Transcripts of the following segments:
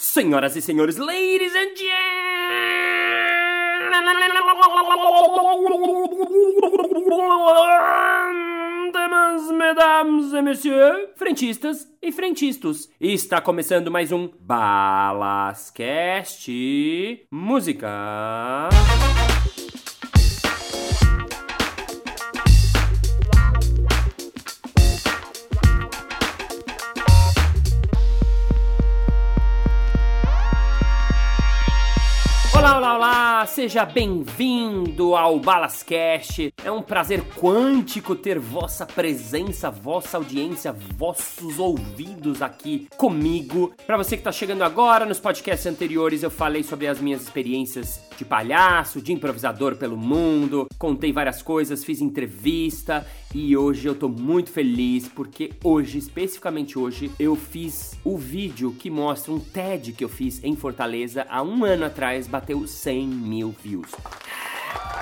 Senhoras e senhores, ladies and gentlemen, mesdames et messieurs, frentistas e frentistas. Está começando mais um Balascast Música. Seja bem-vindo ao Balascast. É um prazer quântico ter vossa presença, vossa audiência, vossos ouvidos aqui comigo. Para você que tá chegando agora, nos podcasts anteriores eu falei sobre as minhas experiências de palhaço, de improvisador pelo mundo, contei várias coisas, fiz entrevista e hoje eu tô muito feliz porque hoje, especificamente hoje, eu fiz o vídeo que mostra um TED que eu fiz em Fortaleza há um ano atrás, bateu 100 mil views.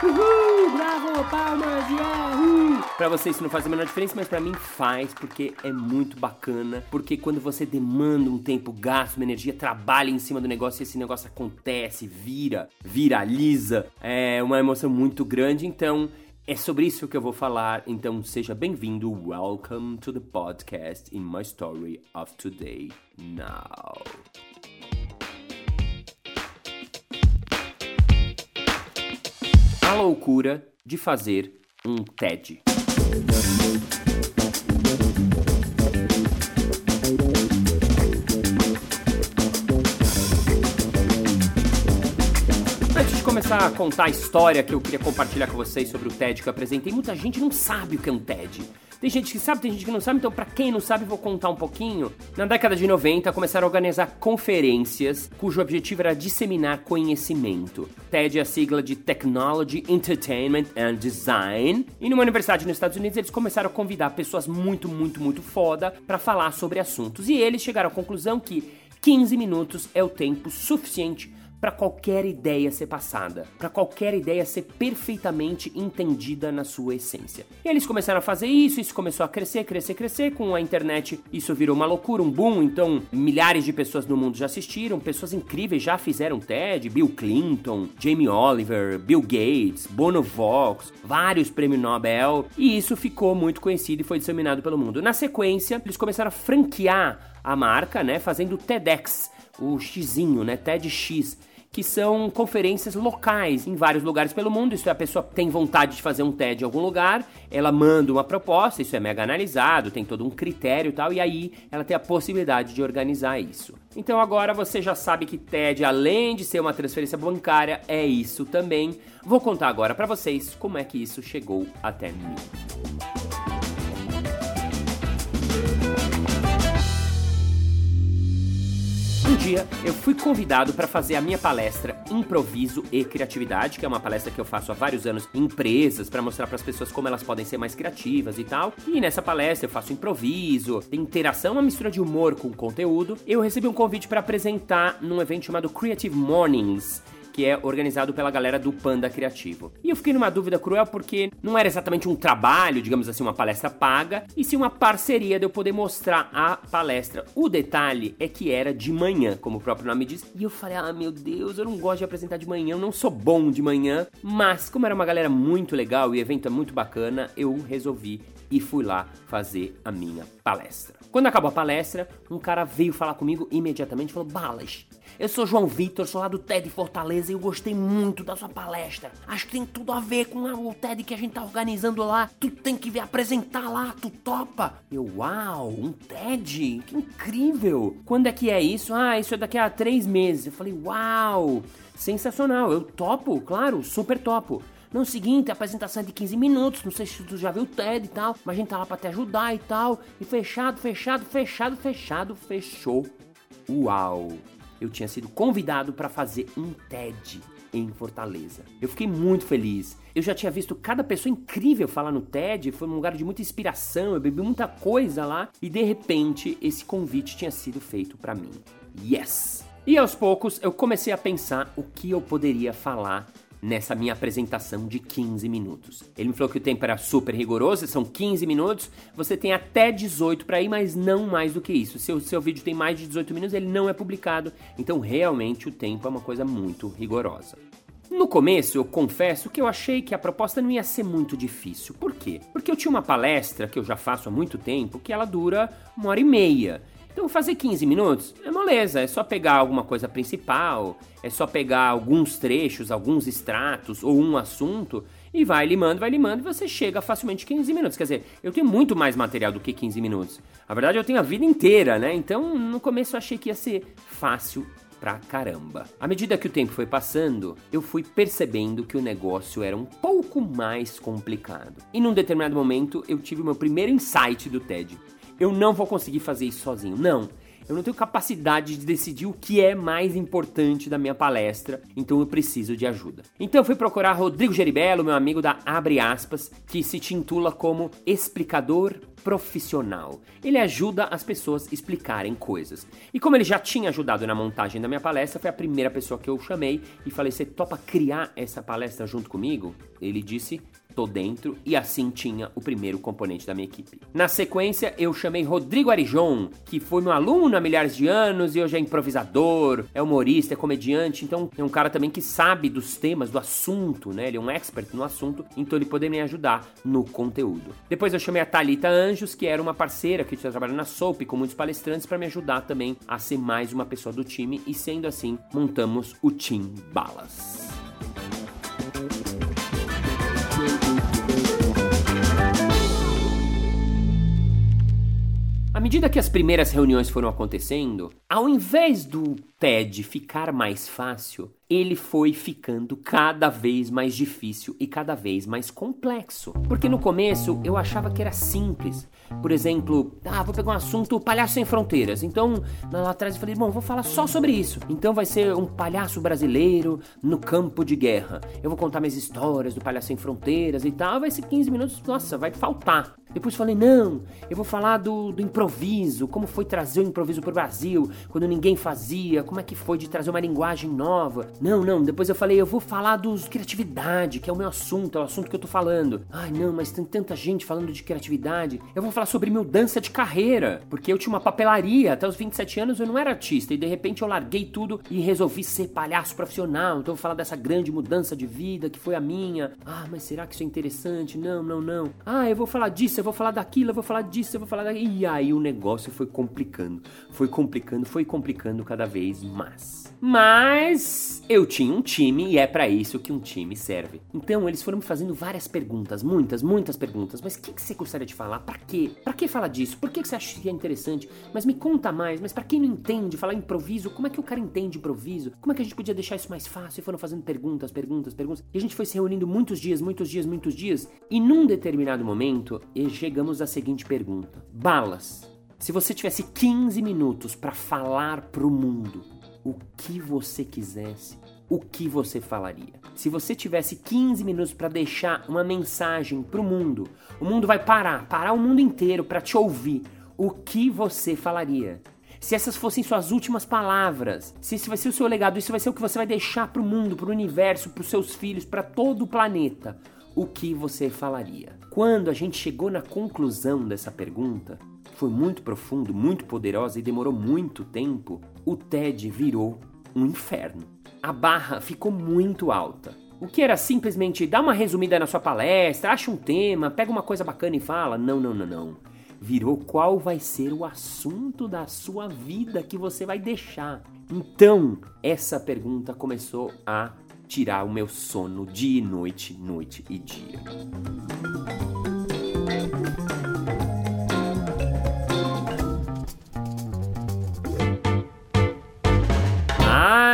Uhul, bravo, palmas, yeah. Pra vocês isso não faz a menor diferença, mas pra mim faz, porque é muito bacana. Porque quando você demanda um tempo, gasta uma energia, trabalha em cima do negócio e esse negócio acontece, vira, viraliza, é uma emoção muito grande. Então, é sobre isso que eu vou falar, então seja bem-vindo. Welcome to the podcast in my story of today now. A loucura de fazer um TED. Começar a contar a história que eu queria compartilhar com vocês sobre o TED que eu apresentei, muita gente não sabe o que é um TED. Tem gente que sabe, tem gente que não sabe, então para quem não sabe, vou contar um pouquinho. Na década de 90, começaram a organizar conferências cujo objetivo era disseminar conhecimento. TED é a sigla de Technology, Entertainment and Design. E numa universidade nos Estados Unidos, eles começaram a convidar pessoas muito, muito, muito foda para falar sobre assuntos. E eles chegaram à conclusão que 15 minutos é o tempo suficiente para qualquer ideia ser passada, para qualquer ideia ser perfeitamente entendida na sua essência. E eles começaram a fazer isso, isso começou a crescer, crescer, crescer. Com a internet, isso virou uma loucura, um boom. Então, milhares de pessoas no mundo já assistiram, pessoas incríveis já fizeram TED: Bill Clinton, Jamie Oliver, Bill Gates, Bono Vox, vários prêmios Nobel. E isso ficou muito conhecido e foi disseminado pelo mundo. Na sequência, eles começaram a franquear a marca, né, fazendo TEDx o Xzinho, né? TEDx, que são conferências locais em vários lugares pelo mundo. Isso é, a pessoa tem vontade de fazer um TED em algum lugar, ela manda uma proposta, isso é mega analisado, tem todo um critério e tal, e aí ela tem a possibilidade de organizar isso. Então agora você já sabe que TED, além de ser uma transferência bancária, é isso também. Vou contar agora para vocês como é que isso chegou até mim. Dia eu fui convidado para fazer a minha palestra Improviso e Criatividade, que é uma palestra que eu faço há vários anos em empresas para mostrar para as pessoas como elas podem ser mais criativas e tal. E nessa palestra eu faço improviso, interação, uma mistura de humor com conteúdo. Eu recebi um convite para apresentar num evento chamado Creative Mornings que é organizado pela galera do Panda Criativo. E eu fiquei numa dúvida cruel porque não era exatamente um trabalho, digamos assim, uma palestra paga, e sim uma parceria de eu poder mostrar a palestra. O detalhe é que era de manhã, como o próprio nome diz, e eu falei: "Ah, meu Deus, eu não gosto de apresentar de manhã, eu não sou bom de manhã", mas como era uma galera muito legal e o evento é muito bacana, eu resolvi e fui lá fazer a minha palestra. Quando acabou a palestra, um cara veio falar comigo imediatamente e falou: Balas, eu sou João Vitor, sou lá do TED Fortaleza e eu gostei muito da sua palestra. Acho que tem tudo a ver com o TED que a gente tá organizando lá. Tu tem que vir apresentar lá, tu topa? Eu, uau, um TED? Que incrível! Quando é que é isso? Ah, isso é daqui a três meses. Eu falei, uau, sensacional, eu topo, claro, super topo. Não, seguinte, a apresentação é de 15 minutos, não sei se tu já viu o TED e tal, mas a gente tá lá pra te ajudar e tal. E fechado, fechado, fechado, fechado, fechou. Uau! Eu tinha sido convidado para fazer um TED em Fortaleza. Eu fiquei muito feliz. Eu já tinha visto cada pessoa incrível falar no TED, foi um lugar de muita inspiração, eu bebi muita coisa lá e de repente esse convite tinha sido feito para mim. Yes! E aos poucos eu comecei a pensar o que eu poderia falar nessa minha apresentação de 15 minutos. Ele me falou que o tempo era super rigoroso, são 15 minutos, você tem até 18 para ir, mas não mais do que isso. Se o seu vídeo tem mais de 18 minutos, ele não é publicado. Então, realmente, o tempo é uma coisa muito rigorosa. No começo, eu confesso que eu achei que a proposta não ia ser muito difícil. Por quê? Porque eu tinha uma palestra que eu já faço há muito tempo que ela dura uma hora e meia. Então, fazer 15 minutos é moleza, é só pegar alguma coisa principal, é só pegar alguns trechos, alguns extratos ou um assunto e vai limando, vai limando e você chega facilmente 15 minutos. Quer dizer, eu tenho muito mais material do que 15 minutos. A verdade, eu tenho a vida inteira, né? Então, no começo eu achei que ia ser fácil pra caramba. À medida que o tempo foi passando, eu fui percebendo que o negócio era um pouco mais complicado. E num determinado momento, eu tive o meu primeiro insight do TED eu não vou conseguir fazer isso sozinho. Não. Eu não tenho capacidade de decidir o que é mais importante da minha palestra, então eu preciso de ajuda. Então eu fui procurar Rodrigo Geribello, meu amigo da Abre Aspas, que se titula como explicador profissional. Ele ajuda as pessoas explicarem coisas. E como ele já tinha ajudado na montagem da minha palestra, foi a primeira pessoa que eu chamei e falei: "Você topa criar essa palestra junto comigo?" Ele disse: tô dentro e assim tinha o primeiro componente da minha equipe. Na sequência, eu chamei Rodrigo Arijon, que foi meu aluno há milhares de anos e hoje é improvisador, é humorista, é comediante, então é um cara também que sabe dos temas, do assunto, né? Ele é um expert no assunto, então ele poderia me ajudar no conteúdo. Depois eu chamei a Talita Anjos, que era uma parceira que tinha trabalhado na Soap com muitos palestrantes para me ajudar também a ser mais uma pessoa do time e sendo assim, montamos o Team Balas. Medida que as primeiras reuniões foram acontecendo, ao invés do TED ficar mais fácil, ele foi ficando cada vez mais difícil e cada vez mais complexo. Porque no começo eu achava que era simples. Por exemplo, ah, vou pegar um assunto palhaço sem fronteiras. Então, lá atrás eu falei, bom, vou falar só sobre isso. Então vai ser um palhaço brasileiro no campo de guerra. Eu vou contar minhas histórias do palhaço sem fronteiras e tal. Vai ser 15 minutos, nossa, vai faltar. Depois falei, não, eu vou falar do, do improviso, como foi trazer o improviso pro Brasil, quando ninguém fazia, como é que foi de trazer uma linguagem nova. Não, não, depois eu falei, eu vou falar dos criatividade, que é o meu assunto, é o assunto que eu tô falando. Ai, não, mas tem tanta gente falando de criatividade. Eu vou falar sobre mudança de carreira, porque eu tinha uma papelaria, até os 27 anos eu não era artista, e de repente eu larguei tudo e resolvi ser palhaço profissional. Então eu vou falar dessa grande mudança de vida que foi a minha. Ah, mas será que isso é interessante? Não, não, não. Ah, eu vou falar disso, eu vou falar daquilo, eu vou falar disso, eu vou falar daquilo. E aí o negócio foi complicando, foi complicando, foi complicando cada vez mais. Mas eu tinha um time e é para isso que um time serve. Então eles foram me fazendo várias perguntas, muitas, muitas perguntas. Mas o que, que, você gostaria de falar? Para quê? Para que falar disso? Por que, que você acha que é interessante? Mas me conta mais. Mas para quem não entende falar improviso, como é que o cara entende improviso? Como é que a gente podia deixar isso mais fácil? E foram fazendo perguntas, perguntas, perguntas. E a gente foi se reunindo muitos dias, muitos dias, muitos dias. E num determinado momento, chegamos à seguinte pergunta: Balas, se você tivesse 15 minutos para falar pro mundo, o que você quisesse, o que você falaria? Se você tivesse 15 minutos para deixar uma mensagem para o mundo, o mundo vai parar, parar o mundo inteiro para te ouvir. O que você falaria? Se essas fossem suas últimas palavras, se esse vai ser o seu legado, isso vai ser o que você vai deixar para o mundo, para o universo, para os seus filhos, para todo o planeta, o que você falaria? Quando a gente chegou na conclusão dessa pergunta, foi muito profundo, muito poderosa e demorou muito tempo, o TED virou um inferno. A barra ficou muito alta. O que era simplesmente dar uma resumida na sua palestra, acha um tema, pega uma coisa bacana e fala. Não, não, não, não. Virou qual vai ser o assunto da sua vida que você vai deixar. Então, essa pergunta começou a tirar o meu sono dia e noite, noite e dia.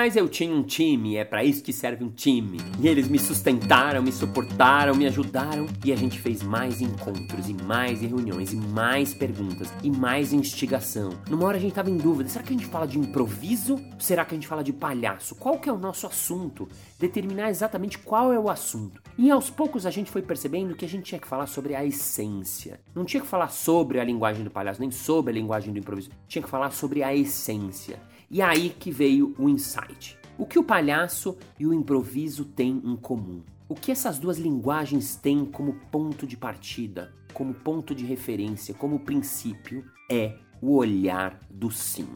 Mas eu tinha um time, é para isso que serve um time. E eles me sustentaram, me suportaram, me ajudaram e a gente fez mais encontros e mais reuniões e mais perguntas e mais instigação. Numa hora a gente tava em dúvida, será que a gente fala de improviso? Será que a gente fala de palhaço? Qual que é o nosso assunto? Determinar exatamente qual é o assunto. E aos poucos a gente foi percebendo que a gente tinha que falar sobre a essência. Não tinha que falar sobre a linguagem do palhaço, nem sobre a linguagem do improviso. Tinha que falar sobre a essência. E aí que veio o insight. O que o palhaço e o improviso têm em comum? O que essas duas linguagens têm como ponto de partida, como ponto de referência, como princípio, é o olhar do sim.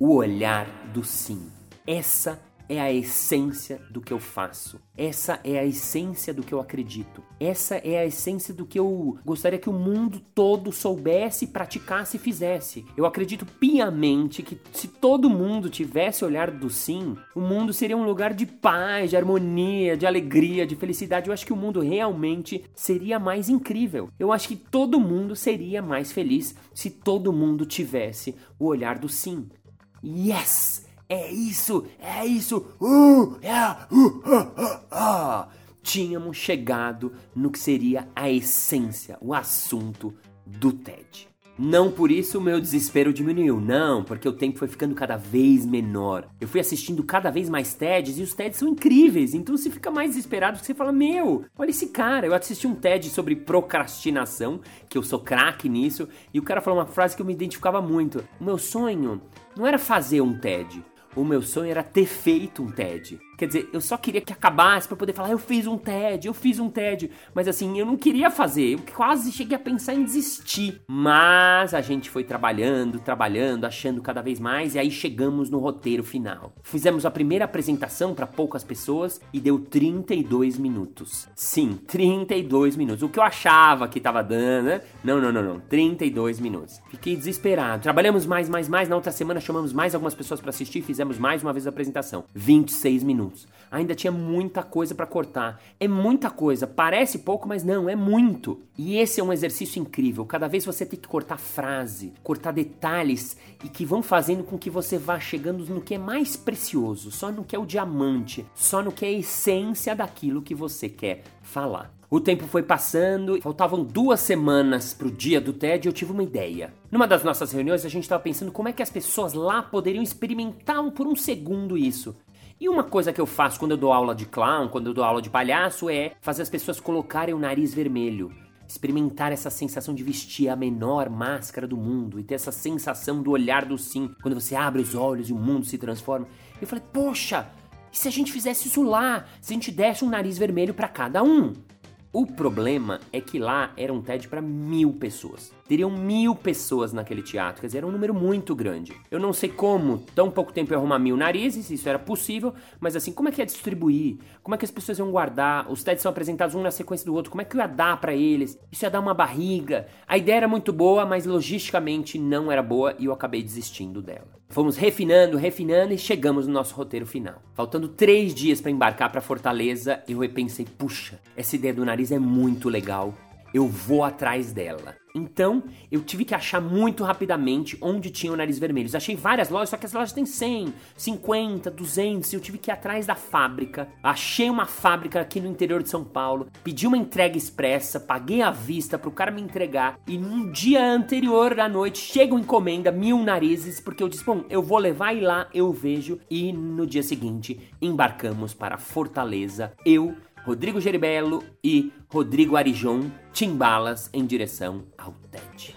O olhar do sim. Essa é a essência do que eu faço. Essa é a essência do que eu acredito. Essa é a essência do que eu gostaria que o mundo todo soubesse, praticasse e fizesse. Eu acredito piamente que se todo mundo tivesse olhar do sim, o mundo seria um lugar de paz, de harmonia, de alegria, de felicidade. Eu acho que o mundo realmente seria mais incrível. Eu acho que todo mundo seria mais feliz se todo mundo tivesse o olhar do sim. Yes! É isso, é isso. Uh, yeah, uh, uh, uh, uh. Tínhamos chegado no que seria a essência, o assunto do TED. Não por isso o meu desespero diminuiu, não, porque o tempo foi ficando cada vez menor. Eu fui assistindo cada vez mais TEDs e os TEDs são incríveis, então você fica mais desesperado porque você fala: Meu, olha esse cara. Eu assisti um TED sobre procrastinação, que eu sou craque nisso, e o cara falou uma frase que eu me identificava muito: O meu sonho não era fazer um TED, o meu sonho era ter feito um TED. Quer dizer, eu só queria que acabasse para poder falar, eu fiz um TED, eu fiz um TED. Mas assim, eu não queria fazer, eu quase cheguei a pensar em desistir. Mas a gente foi trabalhando, trabalhando, achando cada vez mais e aí chegamos no roteiro final. Fizemos a primeira apresentação para poucas pessoas e deu 32 minutos. Sim, 32 minutos. O que eu achava que tava dando, né? Não, não, não, não. 32 minutos. Fiquei desesperado. Trabalhamos mais, mais, mais. Na outra semana chamamos mais algumas pessoas para assistir, fizemos mais uma vez a apresentação. 26 minutos Ainda tinha muita coisa para cortar. É muita coisa. Parece pouco, mas não, é muito. E esse é um exercício incrível. Cada vez você tem que cortar frase, cortar detalhes e que vão fazendo com que você vá chegando no que é mais precioso, só no que é o diamante, só no que é a essência daquilo que você quer falar. O tempo foi passando, faltavam duas semanas pro dia do TED e eu tive uma ideia. Numa das nossas reuniões, a gente estava pensando como é que as pessoas lá poderiam experimentar por um segundo isso. E uma coisa que eu faço quando eu dou aula de clown, quando eu dou aula de palhaço, é fazer as pessoas colocarem o nariz vermelho. Experimentar essa sensação de vestir a menor máscara do mundo e ter essa sensação do olhar do sim, quando você abre os olhos e o mundo se transforma. Eu falei, poxa, e se a gente fizesse isso lá? Se a gente desse um nariz vermelho para cada um? O problema é que lá era um TED para mil pessoas. Teriam mil pessoas naquele teatro, quer dizer, era um número muito grande. Eu não sei como, tão pouco tempo eu arrumar mil narizes, isso era possível, mas assim, como é que ia distribuir? Como é que as pessoas iam guardar? Os TEDs são apresentados um na sequência do outro, como é que ia dar para eles? Isso ia dar uma barriga. A ideia era muito boa, mas logisticamente não era boa e eu acabei desistindo dela. Fomos refinando, refinando e chegamos no nosso roteiro final. Faltando três dias para embarcar para Fortaleza, eu repensei: puxa, essa ideia do nariz é muito legal. Eu vou atrás dela. Então, eu tive que achar muito rapidamente onde tinha o nariz vermelho. Achei várias lojas, só que as lojas têm 100, 50, 200, e eu tive que ir atrás da fábrica. Achei uma fábrica aqui no interior de São Paulo, pedi uma entrega expressa, paguei à vista pro cara me entregar, e no dia anterior à noite chega uma encomenda, mil narizes, porque eu disse, bom, eu vou levar e lá eu vejo, e no dia seguinte embarcamos para Fortaleza, eu Rodrigo Geribello e Rodrigo Arijon timbalas em direção ao TED.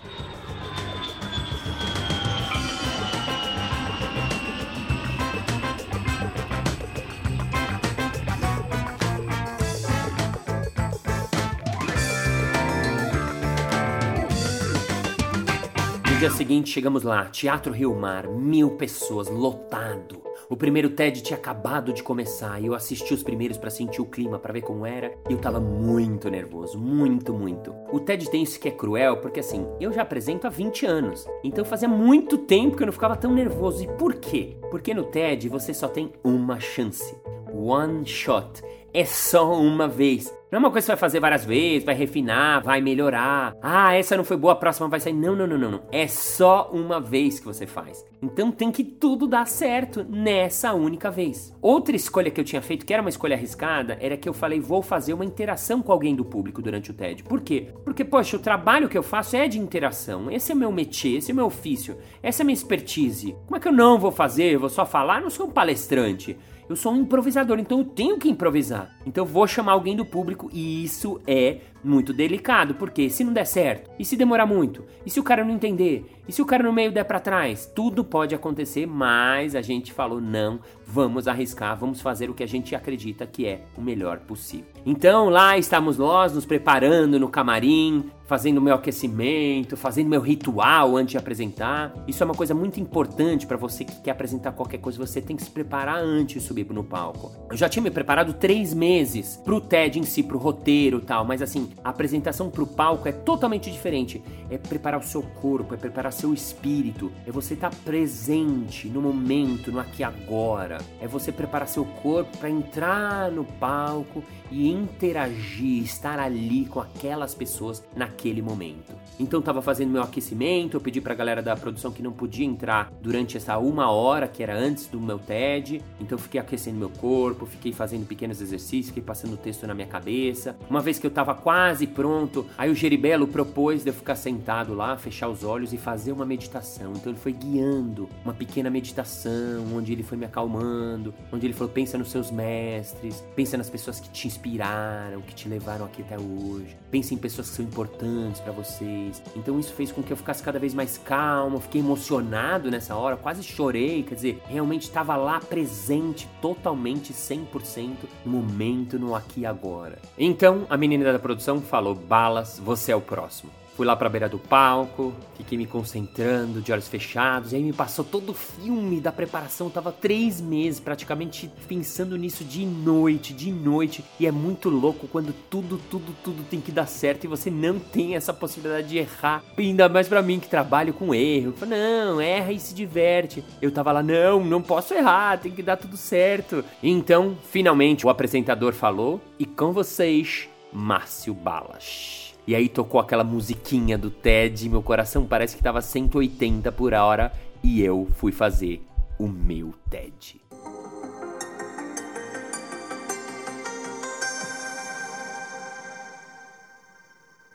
No dia seguinte chegamos lá, Teatro Rio Mar, mil pessoas, lotado. O primeiro TED tinha acabado de começar e eu assisti os primeiros para sentir o clima, para ver como era, e eu tava muito nervoso, muito, muito. O TED tem isso que é cruel, porque assim, eu já apresento há 20 anos, então fazia muito tempo que eu não ficava tão nervoso. E por quê? Porque no TED você só tem uma chance. One shot. É só uma vez. Não é uma coisa que você vai fazer várias vezes, vai refinar, vai melhorar. Ah, essa não foi boa, a próxima vai sair. Não, não, não, não. É só uma vez que você faz. Então tem que tudo dar certo nessa única vez. Outra escolha que eu tinha feito, que era uma escolha arriscada, era que eu falei, vou fazer uma interação com alguém do público durante o TED. Por quê? Porque, poxa, o trabalho que eu faço é de interação. Esse é meu métier, esse é meu ofício, essa é minha expertise. Como é que eu não vou fazer? Eu vou só falar? Eu não sou um palestrante. Eu sou um improvisador, então eu tenho que improvisar. Então eu vou chamar alguém do público e isso é muito delicado, porque se não der certo, e se demorar muito, e se o cara não entender, e se o cara no meio der para trás, tudo pode acontecer, mas a gente falou não, vamos arriscar, vamos fazer o que a gente acredita que é o melhor possível. Então lá estamos nós nos preparando no camarim, fazendo meu aquecimento, fazendo meu ritual antes de apresentar. Isso é uma coisa muito importante para você que quer apresentar qualquer coisa, você tem que se preparar antes de subir no palco. Eu já tinha me preparado três meses pro TED em si, pro roteiro e tal, mas assim, a apresentação pro palco é totalmente diferente. É preparar o seu corpo, é preparar seu espírito, é você estar tá presente no momento, no aqui e agora. É você preparar seu corpo para entrar no palco e interagir, estar ali com aquelas pessoas naquele momento. Então tava fazendo meu aquecimento, eu pedi pra galera da produção que não podia entrar durante essa uma hora que era antes do meu TED. Então fiquei aquecendo meu corpo, fiquei fazendo pequenos exercícios, fiquei passando o texto na minha cabeça. Uma vez que eu tava quase pronto, aí o Geribelo propôs de eu ficar sentado lá, fechar os olhos e fazer uma meditação. Então ele foi guiando uma pequena meditação, onde ele foi me acalmando, onde ele falou: pensa nos seus mestres, pensa nas pessoas que te inspiraram, que te levaram aqui até hoje. Pense em pessoas que são importantes para vocês. Então isso fez com que eu ficasse cada vez mais calmo, fiquei emocionado nessa hora, quase chorei, quer dizer, realmente estava lá presente totalmente 100% no momento, no aqui e agora. Então a menina da produção falou: "Balas, você é o próximo". Fui lá pra beira do palco, fiquei me concentrando, de olhos fechados, e aí me passou todo o filme da preparação. Eu tava três meses praticamente pensando nisso de noite, de noite. E é muito louco quando tudo, tudo, tudo tem que dar certo e você não tem essa possibilidade de errar. Ainda mais para mim que trabalho com erro. Eu não, erra e se diverte. Eu tava lá, não, não posso errar, tem que dar tudo certo. Então, finalmente, o apresentador falou, e com vocês, Márcio Balas. E aí tocou aquela musiquinha do Ted, meu coração parece que tava 180 por hora e eu fui fazer o meu TED.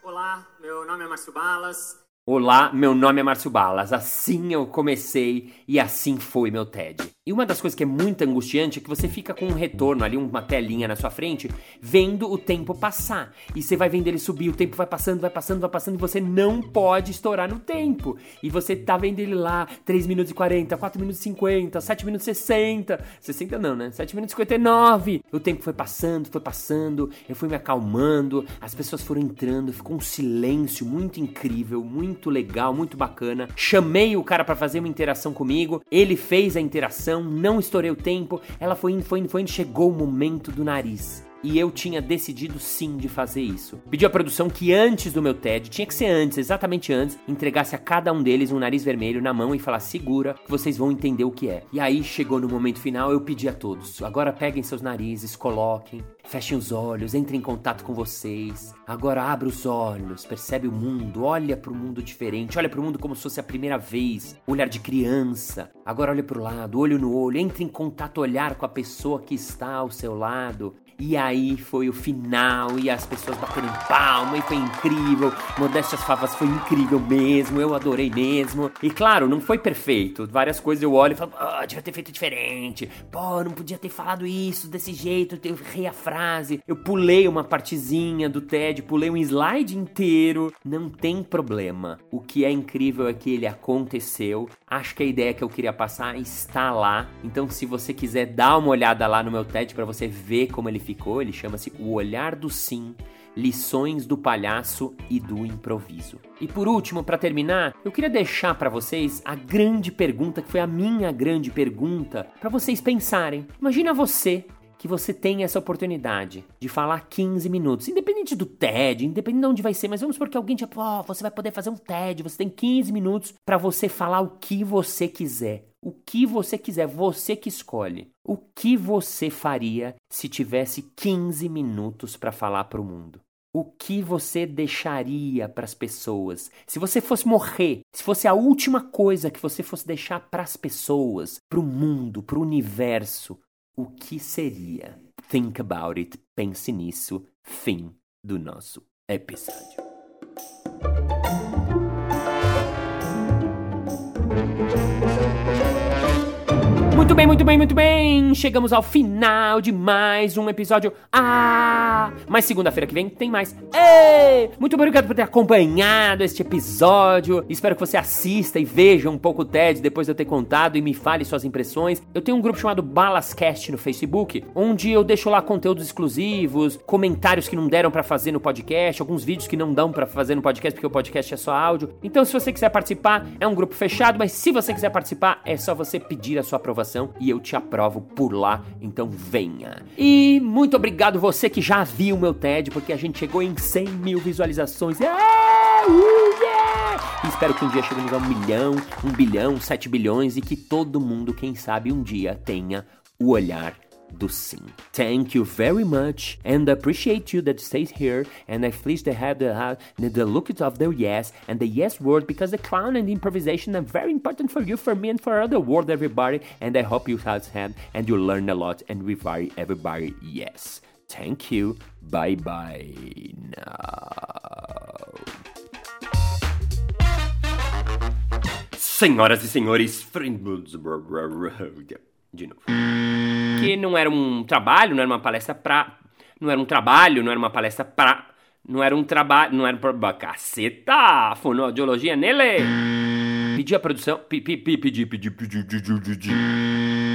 Olá, meu nome é Márcio Balas. Olá, meu nome é Márcio Balas. Assim eu comecei e assim foi meu TED. E uma das coisas que é muito angustiante é que você fica com um retorno ali, uma telinha na sua frente, vendo o tempo passar. E você vai vendo ele subir, o tempo vai passando, vai passando, vai passando, e você não pode estourar no tempo. E você tá vendo ele lá, 3 minutos e 40, 4 minutos e 50, 7 minutos e 60. 60 não, né? 7 minutos e 59. O tempo foi passando, foi passando, eu fui me acalmando, as pessoas foram entrando, ficou um silêncio muito incrível, muito legal, muito bacana. Chamei o cara para fazer uma interação comigo, ele fez a interação não estourei o tempo, ela foi indo, foi indo, foi indo, chegou o momento do nariz. E eu tinha decidido sim de fazer isso. Pedi à produção que antes do meu TED, tinha que ser antes, exatamente antes, entregasse a cada um deles um nariz vermelho na mão e falar: segura, que vocês vão entender o que é. E aí chegou no momento final, eu pedi a todos: agora peguem seus narizes, coloquem, fechem os olhos, entrem em contato com vocês. Agora abra os olhos, percebe o mundo, olha para o mundo diferente, olha para o mundo como se fosse a primeira vez, olhar de criança. Agora olha para o lado, olho no olho, entre em contato, olhar com a pessoa que está ao seu lado. E aí foi o final e as pessoas bateram palma e foi incrível. Modéstias Favas foi incrível mesmo, eu adorei mesmo. E claro, não foi perfeito. Várias coisas eu olho e falo, ah, oh, devia ter feito diferente. Pô, não podia ter falado isso desse jeito, eu errei a frase. Eu pulei uma partezinha do TED, pulei um slide inteiro. Não tem problema. O que é incrível é que ele aconteceu. Acho que a ideia que eu queria passar está lá. Então, se você quiser dar uma olhada lá no meu TED para você ver como ele ele chama-se O Olhar do Sim. Lições do palhaço e do improviso. E por último, para terminar, eu queria deixar para vocês a grande pergunta que foi a minha grande pergunta para vocês pensarem. Imagina você que você tem essa oportunidade de falar 15 minutos, independente do TED, independente de onde vai ser, mas vamos porque alguém tipo, oh, você vai poder fazer um TED, você tem 15 minutos para você falar o que você quiser. O que você quiser, você que escolhe. O que você faria se tivesse 15 minutos para falar para o mundo? O que você deixaria para as pessoas? Se você fosse morrer, se fosse a última coisa que você fosse deixar para as pessoas, para o mundo, para o universo, o que seria? Think about it, pense nisso. Fim do nosso episódio. Muito bem, muito bem, muito bem. Chegamos ao final de mais um episódio. Ah! Mas segunda-feira que vem tem mais. Ei! Muito obrigado por ter acompanhado este episódio. Espero que você assista e veja um pouco o TED depois de eu ter contado e me fale suas impressões. Eu tenho um grupo chamado Balascast no Facebook, onde eu deixo lá conteúdos exclusivos, comentários que não deram para fazer no podcast, alguns vídeos que não dão para fazer no podcast porque o podcast é só áudio. Então, se você quiser participar, é um grupo fechado, mas se você quiser participar, é só você pedir a sua aprovação e eu te aprovo por lá. Então, venha. E muito obrigado você que já viu meu TED, porque a gente chegou em 100 mil visualizações. Yeah! Uh, yeah! E espero que um dia cheguemos a um milhão, um bilhão, sete bilhões e que todo mundo, quem sabe, um dia tenha o olhar do sim. Thank you very much and appreciate you that stays here and I please to have the, uh, the look of the yes and the yes word because the clown and the improvisation are very important for you, for me and for other world everybody and I hope you have had and you learn a lot and we vary everybody yes. Thank you. Bye bye now. Senhoras e senhores, de novo. Que não era um trabalho, não era uma palestra pra. Não era um trabalho, não era uma palestra pra. Não era um trabalho, não era pra. Caceta! Fonoaudiologia nele! Pedi a produção. Pedi, pedi, pedi, pedi, pedi, pedi.